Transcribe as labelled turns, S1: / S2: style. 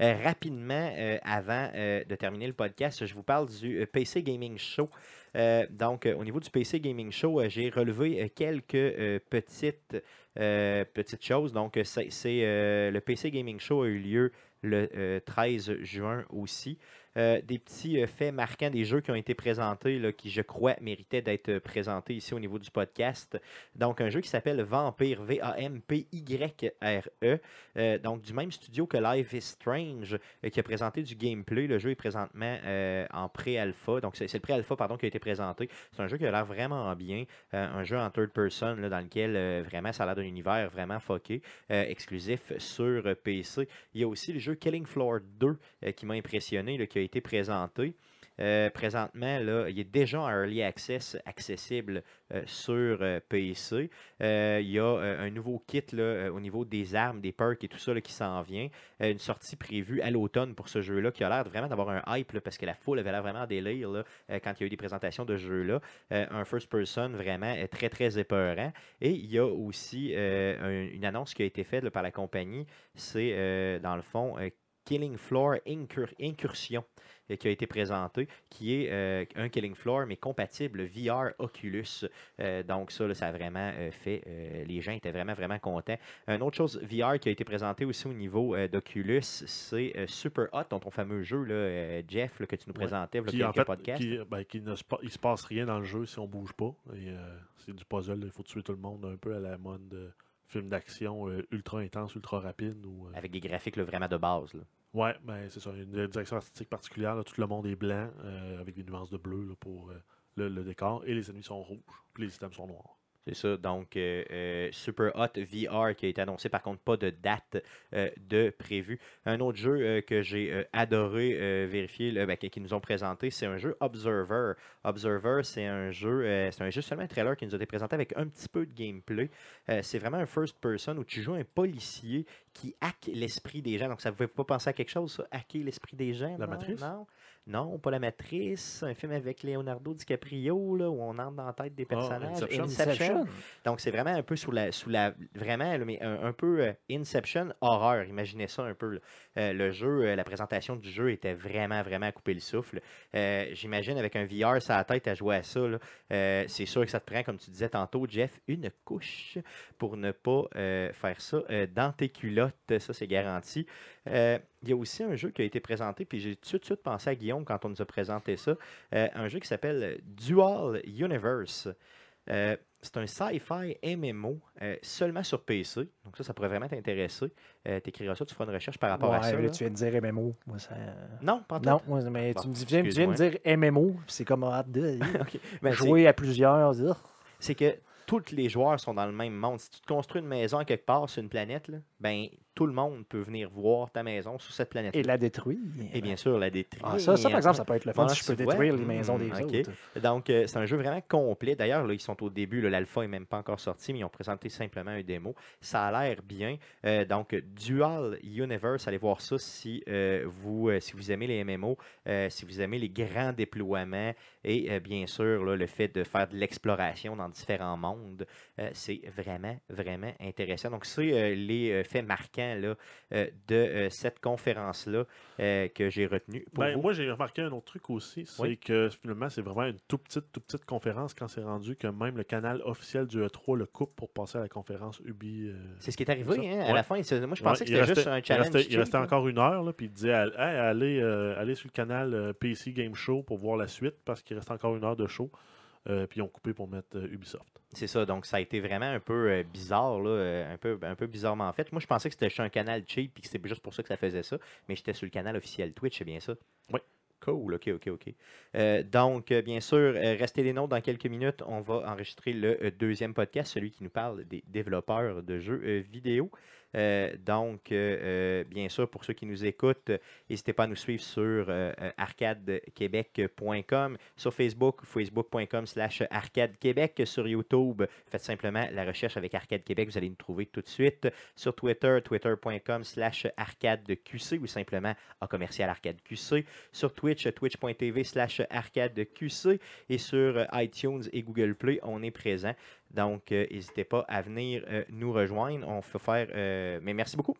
S1: rapidement, avant de terminer le podcast, je vous parle du PC Gaming Show. Donc, au niveau du PC Gaming Show, j'ai relevé quelques petites, petites choses. Donc, c'est le PC Gaming Show a eu lieu le 13 juin aussi. Euh, des petits euh, faits marquants des jeux qui ont été présentés, là, qui je crois méritaient d'être euh, présentés ici au niveau du podcast. Donc, un jeu qui s'appelle Vampire, V-A-M-P-Y-R-E. donc, du même studio que Life is Strange, qui a présenté du gameplay. Le jeu est présentement en pré-alpha. Donc, c'est le pré-alpha, pardon, qui a été C'est un jeu qui a l'air vraiment bien. un jeu en third person, dans lequel vraiment ça a l'air d'un univers vraiment foqué, exclusif sur PC. Il y a aussi le jeu Killing Floor 2 qui m'a impressionné, qui a été présenté. Euh, présentement, là, il est déjà en early access accessible euh, sur euh, PC. il y a un nouveau kit là, au niveau des armes, des perks et tout ça qui s'en vient. une sortie prévue à l'automne pour ce jeu-là qui a l'air vraiment d'avoir un hype parce que la foule avait l'air vraiment délire quand il y a eu des présentations de ce jeu-là. un first person vraiment très très épeurant. Et il y a aussi une annonce qui a été faite par la compagnie. C'est dans le fond Killing Floor Incursion euh, qui a été présenté, qui est euh, un Killing Floor, mais compatible VR Oculus. Euh, donc ça, ça a vraiment fait, les gens étaient vraiment, vraiment contents. Une autre chose VR qui a été présentée aussi au niveau d'Oculus, c'est Super Hot, ton fameux jeu, là, Jeff, que tu nous présentais,
S2: qui, en fait, Qui, ben, ne se, il se passe rien dans le jeu si on bouge pas. c'est du puzzle, il faut tuer tout le monde un peu à la mode film d'action ultra intense, ultra rapide. Ou,
S1: Avec des graphiques vraiment de base. Là.
S2: Ouais, ben, c'est ça. Une direction artistique particulière. tout le monde est blanc euh, avec des nuances de bleu pour euh, le, décor. Et les ennemis sont rouges. Puis les items sont noirs.
S1: C'est ça. Donc, euh, euh, Super Hot VR qui a été annoncé, par contre, pas de date euh, de prévu. Un autre jeu que j'ai adoré vérifier, ben, qui nous ont présenté, c'est un jeu Observer. Observer, c'est un jeu, c'est un jeu seulement un trailer qui nous a été présenté avec un petit peu de gameplay. c'est vraiment un first person où tu joues un policier qui hack l'esprit des gens. Donc, ça ne vous fait pas penser à quelque chose, ça, hacker l'esprit des gens?
S2: La matrice?
S1: Non. Non, pas La Matrice, un film avec Leonardo DiCaprio, là, où on entre dans la tête des ah, personnages. Inception. Donc, c'est vraiment un peu sous la. Sous la vraiment, mais un, peu euh, Inception horreur. Imaginez ça un peu. Euh, le jeu, euh, la présentation du jeu était vraiment, vraiment à couper le souffle. J'imagine avec un VR sur la tête à jouer à ça. c'est sûr que ça te prend, comme tu disais tantôt, Jeff, une couche pour ne pas faire ça dans tes culottes. Ça, c'est garanti. Euh, il y a aussi un jeu qui a été présenté, puis j'ai tout de suite pensé à Guillaume quand on nous a présenté ça. Euh, un jeu qui s'appelle Dual Universe. Euh, c'est un sci-fi MMO seulement sur PC. Donc ça, ça pourrait vraiment t'intéresser. Euh, tu écriras ça, tu feras une recherche par rapport à ça.
S3: tu viens de dire MMO. Moi, ça...
S1: Non, pas
S3: Non, mais tu, me dis, viens, de dire MMO, c'est comme hâte de ben, jouer à plusieurs.
S1: C'est que tous les joueurs sont dans le même monde. Si tu te construis une maison quelque part sur une planète, ben tout le monde peut venir voir ta maison sur cette planète.
S3: Et la détruire.
S1: Et bien sûr, la détruire.
S3: Ah, ça, ça, par exemple, ça peut être le fun si je peux détruire les maisons des autres.
S1: Donc, euh, c'est un jeu vraiment complet. D'ailleurs, ils sont au début. L'alpha n'est même pas encore sorti, mais ils ont présenté simplement un démo. Ça a l'air bien. Euh, donc, Dual Universe, allez voir ça si, euh, vous, si vous aimez les MMO, si vous aimez les grands déploiements et bien sûr le fait de faire de l'exploration dans différents mondes. c'est vraiment, vraiment intéressant. Donc, c'est les faits marquants là, euh, de euh, cette conférence-là euh, que j'ai retenu.
S2: Ben, moi, j'ai remarqué un autre truc aussi, c'est que finalement, c'est vraiment une toute petite, toute petite conférence quand c'est rendu que même le canal officiel du E3 le coupe pour passer à la conférence Ubi.
S1: c'est ce qui est arrivé hein, à la fin. Moi, je pensais que c'était juste un challenge.
S2: Il restait, encore une heure, là, puis il disait allez, allez sur le canal PC Game Show pour voir la suite parce qu'il reste encore une heure de show. Euh, puis ils ont coupé pour mettre euh, Ubisoft.
S1: C'est ça, donc ça a été vraiment un peu euh, bizarre, là, un, peu, un peu bizarrement fait. Moi, je pensais que c'était juste un canal cheap et que c'était juste pour ça que ça faisait ça, mais j'étais sur le canal officiel Twitch, c'est bien ça?
S2: Oui.
S1: Cool, ok, ok, ok. donc, bien sûr, restez les nôtres dans quelques minutes. On va enregistrer le deuxième podcast, celui qui nous parle des développeurs de jeux vidéo. Euh, donc, euh, euh, bien sûr, pour ceux qui nous écoutent, n'hésitez pas à nous suivre sur arcadequebec.com, sur Facebook, facebook.com slash arcadequebec, sur YouTube, faites simplement la recherche avec Arcade Québec, vous allez nous trouver tout de suite. Sur Twitter, twitter.com slash arcadeqc ou simplement à commercial arcadeqc. Sur Twitch, twitch.tv slash arcadeqc et sur iTunes et Google Play, on est présent. Donc, euh, n'hésitez pas à venir euh, nous rejoindre. On peut faire. Euh, mais merci beaucoup.